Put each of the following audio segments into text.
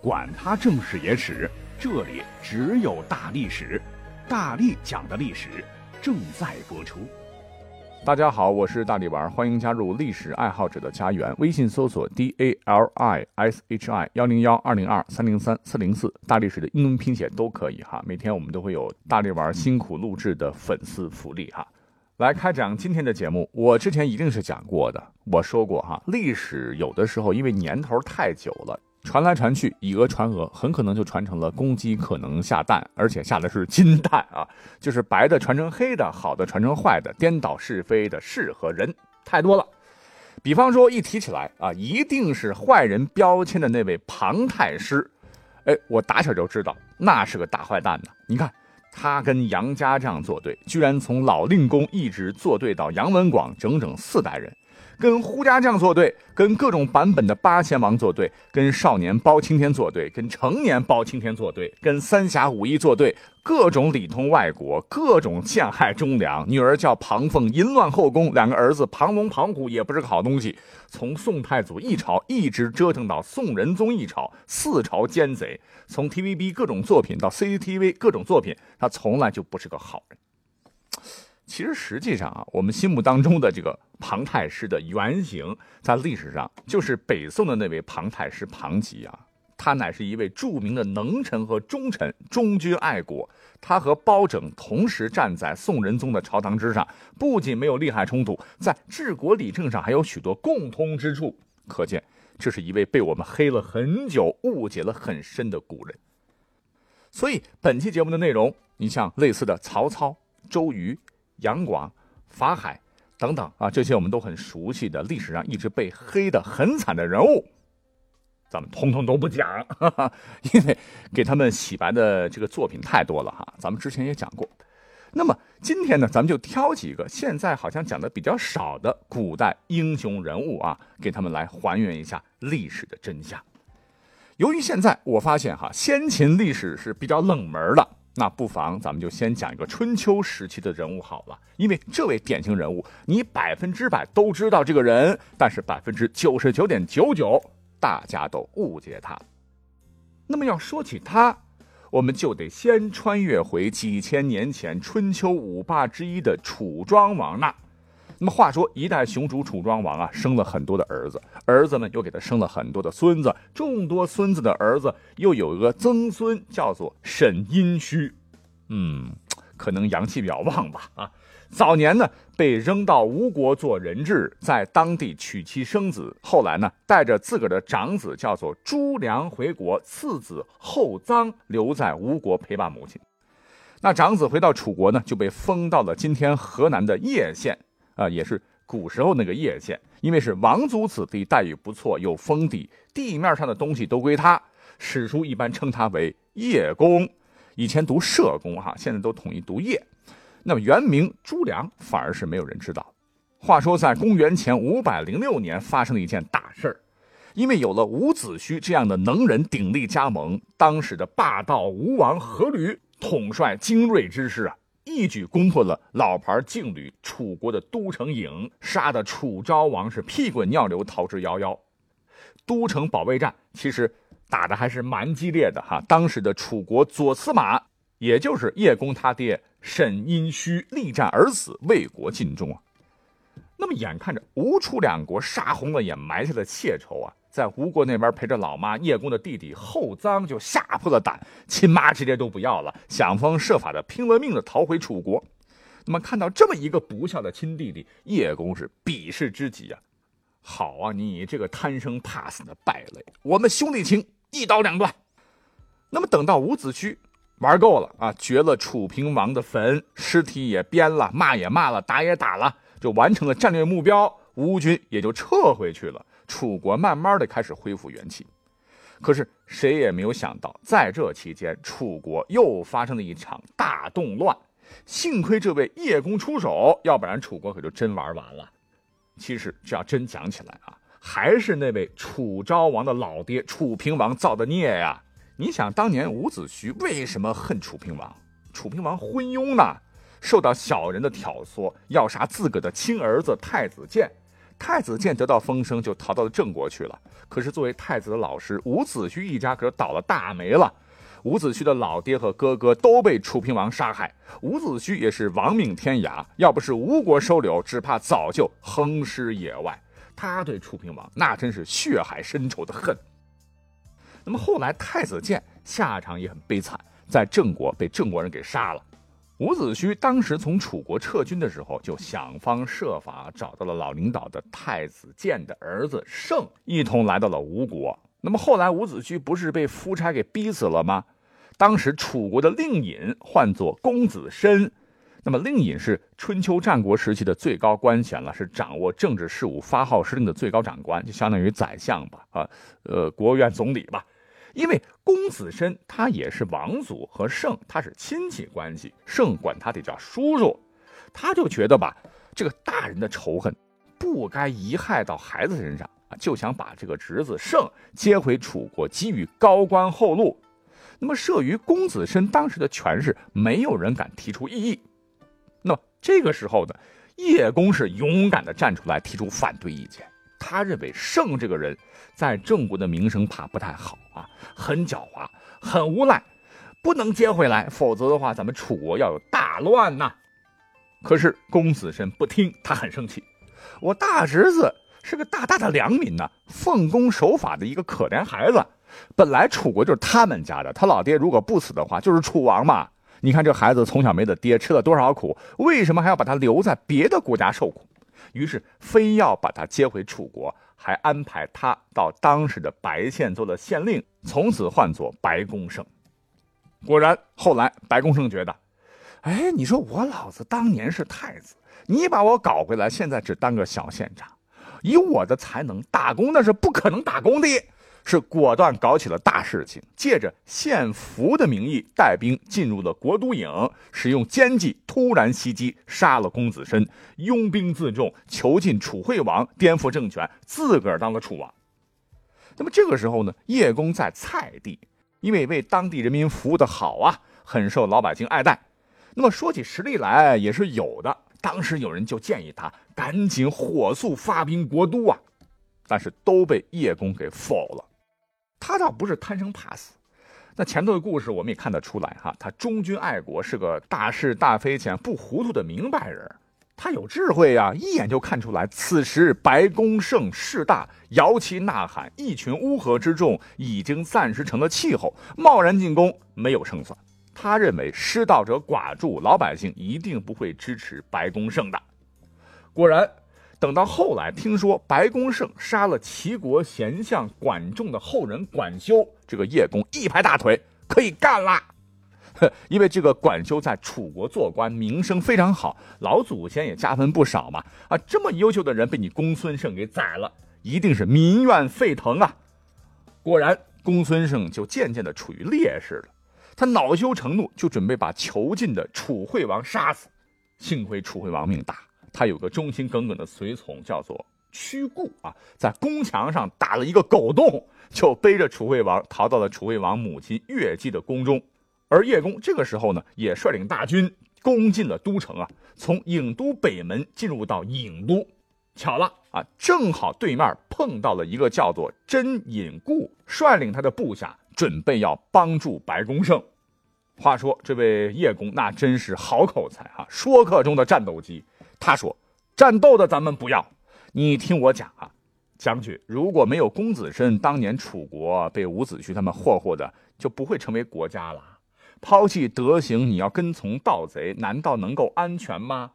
管他正史野史，这里只有大历史，大力讲的历史正在播出。大家好，我是大力丸，欢迎加入历史爱好者的家园。微信搜索 d a l i s h i 幺零幺二零二三零三四零四，大历史的英文拼写都可以哈。每天我们都会有大力丸辛苦录制的粉丝福利哈。来开讲今天的节目，我之前一定是讲过的，我说过哈，历史有的时候因为年头太久了。传来传去，以讹传讹，很可能就传成了公鸡可能下蛋，而且下的是金蛋啊！就是白的传成黑的，好的传成坏的，颠倒是非的事和人太多了。比方说，一提起来啊，一定是坏人标签的那位庞太师，哎，我打小就知道那是个大坏蛋呢。你看，他跟杨家将作对，居然从老令公一直作对到杨文广，整整四代人。跟呼家将作对，跟各种版本的八贤王作对，跟少年包青天作对，跟成年包青天作对，跟三侠五义作对，各种里通外国，各种陷害忠良。女儿叫庞凤，淫乱后宫；两个儿子庞龙、庞虎也不是个好东西。从宋太祖一朝一直折腾到宋仁宗一朝，四朝奸贼。从 TVB 各种作品到 CCTV 各种作品，他从来就不是个好人。其实实际上啊，我们心目当中的这个庞太师的原型，在历史上就是北宋的那位庞太师庞吉啊。他乃是一位著名的能臣和忠臣，忠君爱国。他和包拯同时站在宋仁宗的朝堂之上，不仅没有利害冲突，在治国理政上还有许多共通之处。可见，这是一位被我们黑了很久、误解了很深的古人。所以，本期节目的内容，你像类似的曹操、周瑜。杨广、法海等等啊，这些我们都很熟悉的历史上一直被黑的很惨的人物，咱们通通都不讲，哈哈，因为给他们洗白的这个作品太多了哈。咱们之前也讲过。那么今天呢，咱们就挑几个现在好像讲的比较少的古代英雄人物啊，给他们来还原一下历史的真相。由于现在我发现哈，先秦历史是比较冷门的。那不妨咱们就先讲一个春秋时期的人物好了，因为这位典型人物，你百分之百都知道这个人，但是百分之九十九点九九大家都误解他。那么要说起他，我们就得先穿越回几千年前春秋五霸之一的楚庄王那。那么话说，一代雄主楚庄王啊，生了很多的儿子，儿子们又给他生了很多的孙子，众多孙子的儿子又有一个曾孙，叫做沈殷墟。嗯，可能阳气比较旺吧。啊，早年呢被扔到吴国做人质，在当地娶妻生子，后来呢带着自个儿的长子叫做朱良回国，次子后臧留在吴国陪伴母亲。那长子回到楚国呢，就被封到了今天河南的叶县。啊，也是古时候那个叶县，因为是王族子弟，待遇不错，有封地，地面上的东西都归他。史书一般称他为叶公，以前读社公哈，现在都统一读叶。那么原名朱良，反而是没有人知道。话说在公元前五百零六年，发生了一件大事儿，因为有了伍子胥这样的能人鼎力加盟，当时的霸道吴王阖闾统帅精锐之师啊。一举攻破了老牌劲旅楚国的都城郢，杀的楚昭王是屁滚尿流，逃之夭夭。都城保卫战其实打的还是蛮激烈的哈。当时的楚国左司马，也就是叶公他爹沈殷墟，力战而死，为国尽忠啊。那么眼看着吴楚两国杀红了眼，埋下了血仇啊。在吴国那边陪着老妈叶公的弟弟后臧就吓破了胆，亲妈直接都不要了，想方设法的拼了命的逃回楚国。那么看到这么一个不孝的亲弟弟，叶公是鄙视之极啊！好啊，你这个贪生怕死的败类，我们兄弟情一刀两断。那么等到伍子胥玩够了啊，掘了楚平王的坟，尸体也编了，骂也骂了，打也打了，就完成了战略目标，吴军也就撤回去了。楚国慢慢的开始恢复元气，可是谁也没有想到，在这期间，楚国又发生了一场大动乱。幸亏这位叶公出手，要不然楚国可就真玩完了。其实这要真讲起来啊，还是那位楚昭王的老爹楚平王造的孽呀！你想当年伍子胥为什么恨楚平王？楚平王昏庸呢，受到小人的挑唆，要杀自个的亲儿子太子建。太子建得到风声，就逃到了郑国去了。可是作为太子的老师，伍子胥一家可是倒了大霉了。伍子胥的老爹和哥哥都被楚平王杀害，伍子胥也是亡命天涯。要不是吴国收留，只怕早就横尸野外。他对楚平王那真是血海深仇的恨。那么后来太子建下场也很悲惨，在郑国被郑国人给杀了。伍子胥当时从楚国撤军的时候，就想方设法找到了老领导的太子建的儿子胜，一同来到了吴国。那么后来伍子胥不是被夫差给逼死了吗？当时楚国的令尹唤作公子申，那么令尹是春秋战国时期的最高官衔了，是掌握政治事务、发号施令的最高长官，就相当于宰相吧，啊，呃，国务院总理吧。因为公子申他也是王族和胜他是亲戚关系，胜管他得叫叔叔，他就觉得吧，这个大人的仇恨不该遗害到孩子身上啊，就想把这个侄子胜接回楚国，给予高官厚禄。那么慑于公子申当时的权势，没有人敢提出异议。那么这个时候呢，叶公是勇敢的站出来提出反对意见。他认为胜这个人，在郑国的名声怕不太好啊，很狡猾，很无赖，不能接回来，否则的话，咱们楚国要有大乱呐。可是公子申不听，他很生气。我大侄子是个大大的良民呐，奉公守法的一个可怜孩子。本来楚国就是他们家的，他老爹如果不死的话，就是楚王嘛。你看这孩子从小没得爹，吃了多少苦，为什么还要把他留在别的国家受苦？于是非要把他接回楚国，还安排他到当时的白县做了县令，从此唤作白公胜。果然，后来白公胜觉得，哎，你说我老子当年是太子，你把我搞回来，现在只当个小县长，以我的才能打工那是不可能打工的。是果断搞起了大事情，借着献俘的名义带兵进入了国都郢，使用奸计突然袭击，杀了公子申，拥兵自重，囚禁楚惠王，颠覆政权，自个儿当了楚王。那么这个时候呢，叶公在蔡地，因为为当地人民服务的好啊，很受老百姓爱戴。那么说起实力来也是有的。当时有人就建议他赶紧火速发兵国都啊，但是都被叶公给否了。他倒不是贪生怕死，那前头的故事我们也看得出来哈，他忠君爱国，是个大是大非前不糊涂的明白人，他有智慧呀，一眼就看出来，此时白公胜势大，摇旗呐喊，一群乌合之众已经暂时成了气候，贸然进攻没有胜算。他认为失道者寡助，老百姓一定不会支持白公胜的。果然。等到后来听说白公胜杀了齐国贤相管仲的后人管修，这个叶公一拍大腿，可以干啦！因为这个管修在楚国做官，名声非常好，老祖先也加分不少嘛。啊，这么优秀的人被你公孙胜给宰了，一定是民怨沸腾啊！果然，公孙胜就渐渐的处于劣势了。他恼羞成怒，就准备把囚禁的楚惠王杀死。幸亏楚惠王命大。他有个忠心耿耿的随从，叫做屈固啊，在宫墙上打了一个狗洞，就背着楚惠王逃到了楚惠王母亲乐姬的宫中。而叶公这个时候呢，也率领大军攻进了都城啊，从郢都北门进入到郢都。巧了啊，正好对面碰到了一个叫做真尹固，率领他的部下准备要帮助白公胜。话说这位叶公那真是好口才啊，说客中的战斗机。他说：“战斗的咱们不要，你听我讲啊，将军，如果没有公子申当年楚国被伍子胥他们霍霍的，就不会成为国家了。抛弃德行，你要跟从盗贼，难道能够安全吗？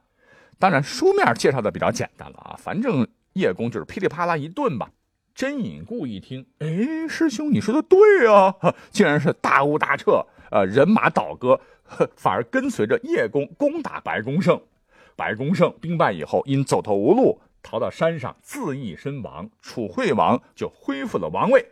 当然，书面介绍的比较简单了啊，反正叶公就是噼里啪啦一顿吧。真尹固一听，哎，师兄你说的对啊，竟然是大误大撤，呃，人马倒戈，反而跟随着叶公攻打白公胜。”白公胜兵败以后，因走投无路，逃到山上自缢身亡。楚惠王就恢复了王位。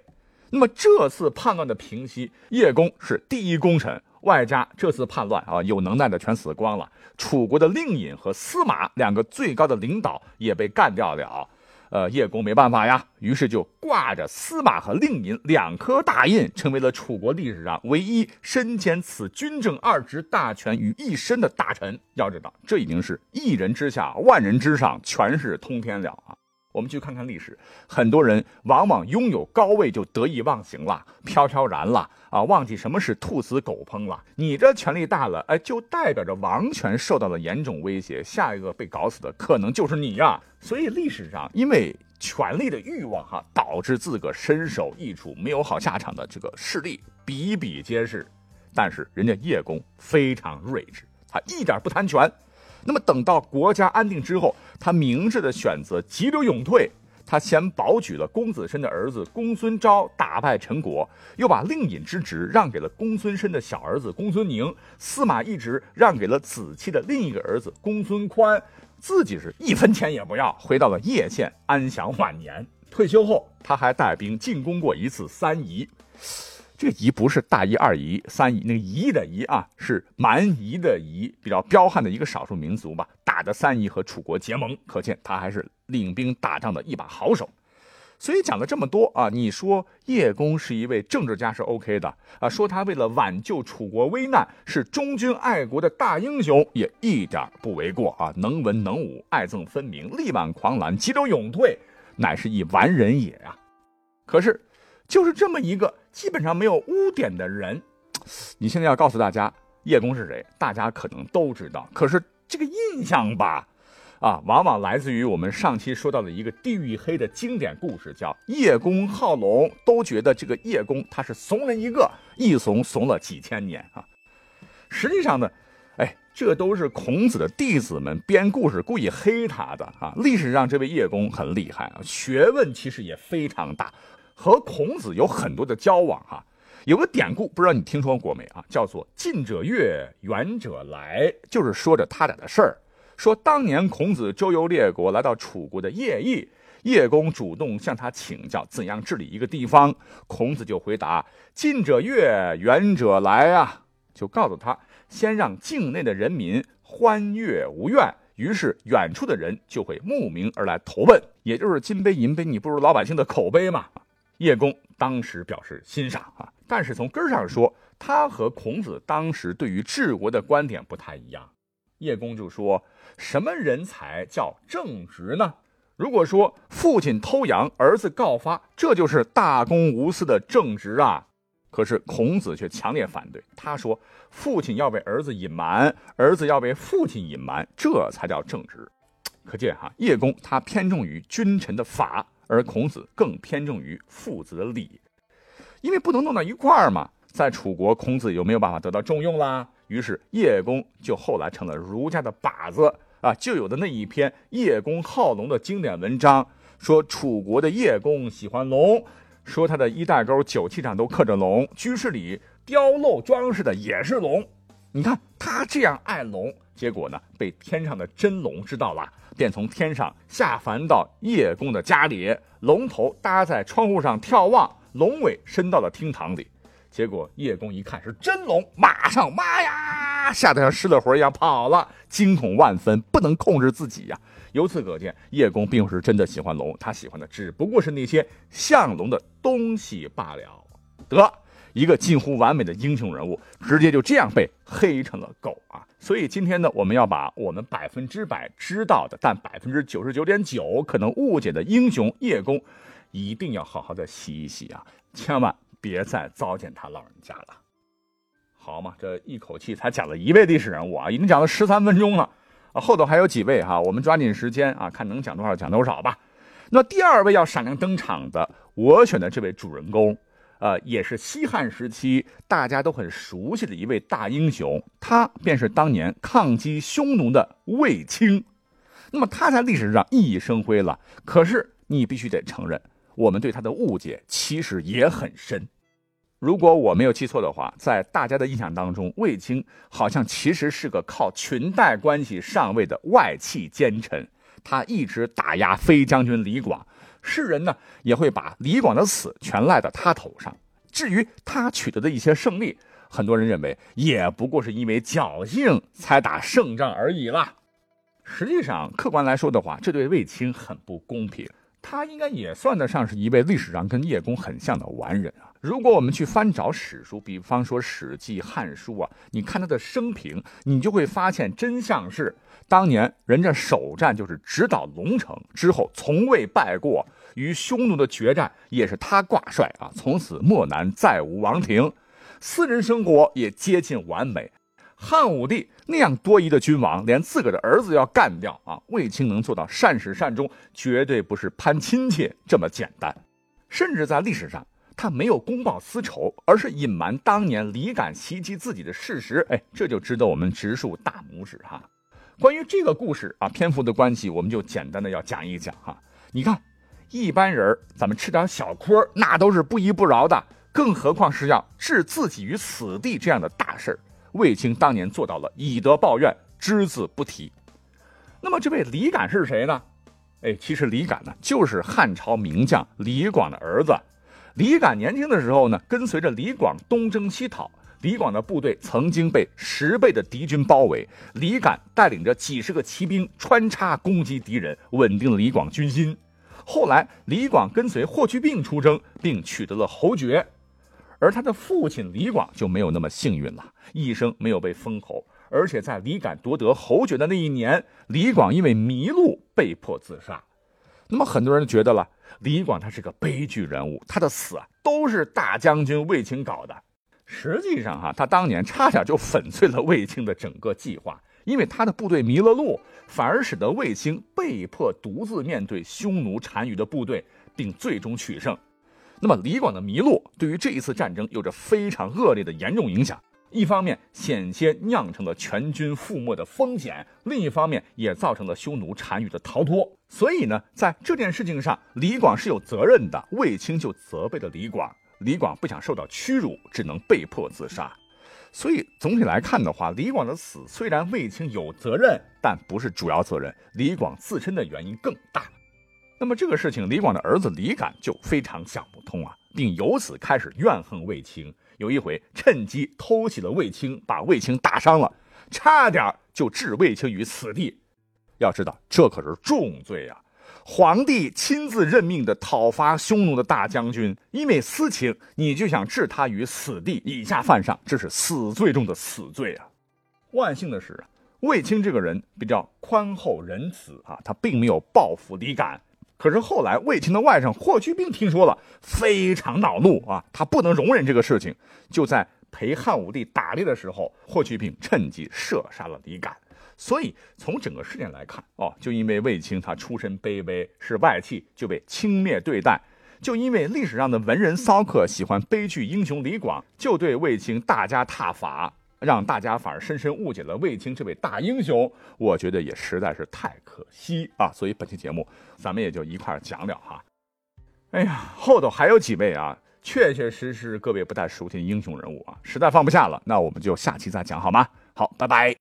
那么这次叛乱的平息，叶公是第一功臣，外加这次叛乱啊，有能耐的全死光了。楚国的令尹和司马两个最高的领导也被干掉了。呃，叶公没办法呀，于是就挂着司马和令尹两颗大印，成为了楚国历史上唯一身兼此军政二职大权于一身的大臣。要知道，这已经是一人之下，万人之上，权势通天了啊！我们去看看历史，很多人往往拥有高位就得意忘形了，飘飘然了啊，忘记什么是兔死狗烹了。你这权力大了，哎，就代表着王权受到了严重威胁，下一个被搞死的可能就是你呀。所以历史上，因为权力的欲望哈，导致自个身首异处、没有好下场的这个事例比比皆是。但是人家叶公非常睿智，他一点不贪权。那么等到国家安定之后，他明智的选择急流勇退。他先保举了公子申的儿子公孙昭，打败陈国，又把令尹之职让给了公孙申的小儿子公孙宁，司马懿职让给了子期的另一个儿子公孙宽，自己是一分钱也不要，回到了叶县安享晚年。退休后，他还带兵进攻过一次三夷。这个夷不是大夷、二夷、三夷，那个夷的夷啊，是蛮夷的夷，比较彪悍的一个少数民族吧。打的三夷和楚国结盟，可见他还是领兵打仗的一把好手。所以讲了这么多啊，你说叶公是一位政治家是 OK 的啊，说他为了挽救楚国危难是忠君爱国的大英雄，也一点不为过啊。能文能武，爱憎分明，力挽狂澜，急流勇退，乃是一完人也呀。可是。就是这么一个基本上没有污点的人，你现在要告诉大家叶公是谁，大家可能都知道。可是这个印象吧，啊，往往来自于我们上期说到的一个地狱黑的经典故事，叫叶公好龙。都觉得这个叶公他是怂人一个，一怂怂了几千年啊。实际上呢，哎，这都是孔子的弟子们编故事故意黑他的啊。历史上这位叶公很厉害啊，学问其实也非常大。和孔子有很多的交往哈，有个典故不知道你听说过没啊？叫做“近者悦，远者来”，就是说着他俩的事儿。说当年孔子周游列国，来到楚国的邺邑，叶公主动向他请教怎样治理一个地方，孔子就回答：“近者悦，远者来啊！”就告诉他，先让境内的人民欢悦无怨，于是远处的人就会慕名而来投奔，也就是金杯银杯，你不如老百姓的口碑嘛。叶公当时表示欣赏啊，但是从根上说，他和孔子当时对于治国的观点不太一样。叶公就说：“什么人才叫正直呢？如果说父亲偷羊，儿子告发，这就是大公无私的正直啊。可是孔子却强烈反对，他说：父亲要被儿子隐瞒，儿子要被父亲隐瞒，这才叫正直。可见哈，叶公他偏重于君臣的法。”而孔子更偏重于父子的礼，因为不能弄到一块儿嘛。在楚国，孔子有没有办法得到重用啦？于是叶公就后来成了儒家的靶子啊！就有的那一篇《叶公好龙》的经典文章，说楚国的叶公喜欢龙，说他的衣带钩、酒器上都刻着龙，居室里雕镂装饰的也是龙。你看他这样爱龙，结果呢，被天上的真龙知道了。便从天上下凡到叶公的家里，龙头搭在窗户上眺望，龙尾伸到了厅堂里。结果叶公一看是真龙，马上妈呀，吓得像失了魂一样跑了，惊恐万分，不能控制自己呀。由此可见，叶公并不是真的喜欢龙，他喜欢的只不过是那些像龙的东西罢了。得。一个近乎完美的英雄人物，直接就这样被黑成了狗啊！所以今天呢，我们要把我们百分之百知道的，但百分之九十九点九可能误解的英雄叶公，一定要好好的洗一洗啊！千万别再糟践他老人家了，好嘛？这一口气才讲了一位历史人物啊，已经讲了十三分钟了啊，后头还有几位哈，我们抓紧时间啊，看能讲多少讲多少吧。那第二位要闪亮登场的，我选的这位主人公。呃，也是西汉时期大家都很熟悉的一位大英雄，他便是当年抗击匈奴的卫青。那么他在历史上熠熠生辉了。可是你必须得承认，我们对他的误解其实也很深。如果我没有记错的话，在大家的印象当中，卫青好像其实是个靠裙带关系上位的外戚奸臣，他一直打压飞将军李广。世人呢也会把李广的死全赖到他头上。至于他取得的一些胜利，很多人认为也不过是因为侥幸才打胜仗而已啦。实际上，客观来说的话，这对卫青很不公平。他应该也算得上是一位历史上跟叶公很像的完人啊。如果我们去翻找史书，比方说《史记》《汉书》啊，你看他的生平，你就会发现真相是，当年人家首战就是直捣龙城，之后从未败过，与匈奴的决战也是他挂帅啊，从此漠南再无王庭，私人生活也接近完美。汉武帝那样多疑的君王，连自个儿的儿子要干掉啊，卫青能做到善始善终，绝对不是攀亲戚这么简单，甚至在历史上。他没有公报私仇，而是隐瞒当年李敢袭击自己的事实。哎，这就值得我们直竖大拇指哈。关于这个故事啊，篇幅的关系，我们就简单的要讲一讲哈。你看，一般人咱们吃点小亏，那都是不依不饶的，更何况是要置自己于死地这样的大事卫青当年做到了以德报怨，只字不提。那么这位李敢是谁呢？哎，其实李敢呢，就是汉朝名将李广的儿子。李敢年轻的时候呢，跟随着李广东征西讨。李广的部队曾经被十倍的敌军包围，李敢带领着几十个骑兵穿插攻击敌人，稳定了李广军心。后来，李广跟随霍去病出征，并取得了侯爵。而他的父亲李广就没有那么幸运了，一生没有被封侯。而且在李敢夺得侯爵的那一年，李广因为迷路被迫自杀。那么很多人觉得了。李广他是个悲剧人物，他的死啊都是大将军卫青搞的。实际上哈，他当年差点就粉碎了卫青的整个计划，因为他的部队迷了路，反而使得卫青被迫独自面对匈奴单于的部队，并最终取胜。那么李广的迷路对于这一次战争有着非常恶劣的严重影响。一方面险些酿成了全军覆没的风险，另一方面也造成了匈奴单于的逃脱。所以呢，在这件事情上，李广是有责任的。卫青就责备了李广，李广不想受到屈辱，只能被迫自杀。所以总体来看的话，李广的死虽然卫青有责任，但不是主要责任，李广自身的原因更大。那么这个事情，李广的儿子李敢就非常想不通啊，并由此开始怨恨卫青。有一回，趁机偷袭了卫青，把卫青打伤了，差点就置卫青于死地。要知道，这可是重罪啊！皇帝亲自任命的讨伐匈奴的大将军，因为私情，你就想置他于死地，以下犯上，这是死罪中的死罪啊！万幸的是，卫青这个人比较宽厚仁慈啊，他并没有报复李敢。可是后来，卫青的外甥霍去病听说了，非常恼怒啊！他不能容忍这个事情，就在陪汉武帝打猎的时候，霍去病趁机射杀了李敢。所以从整个事件来看，哦，就因为卫青他出身卑微，是外戚，就被轻蔑对待；就因为历史上的文人骚客喜欢悲剧英雄李广，就对卫青大加挞伐。让大家反而深深误解了卫青这位大英雄，我觉得也实在是太可惜啊！所以本期节目咱们也就一块讲了哈。哎呀，后头还有几位啊，确确实实各位不太熟悉的英雄人物啊，实在放不下了，那我们就下期再讲好吗？好，拜拜。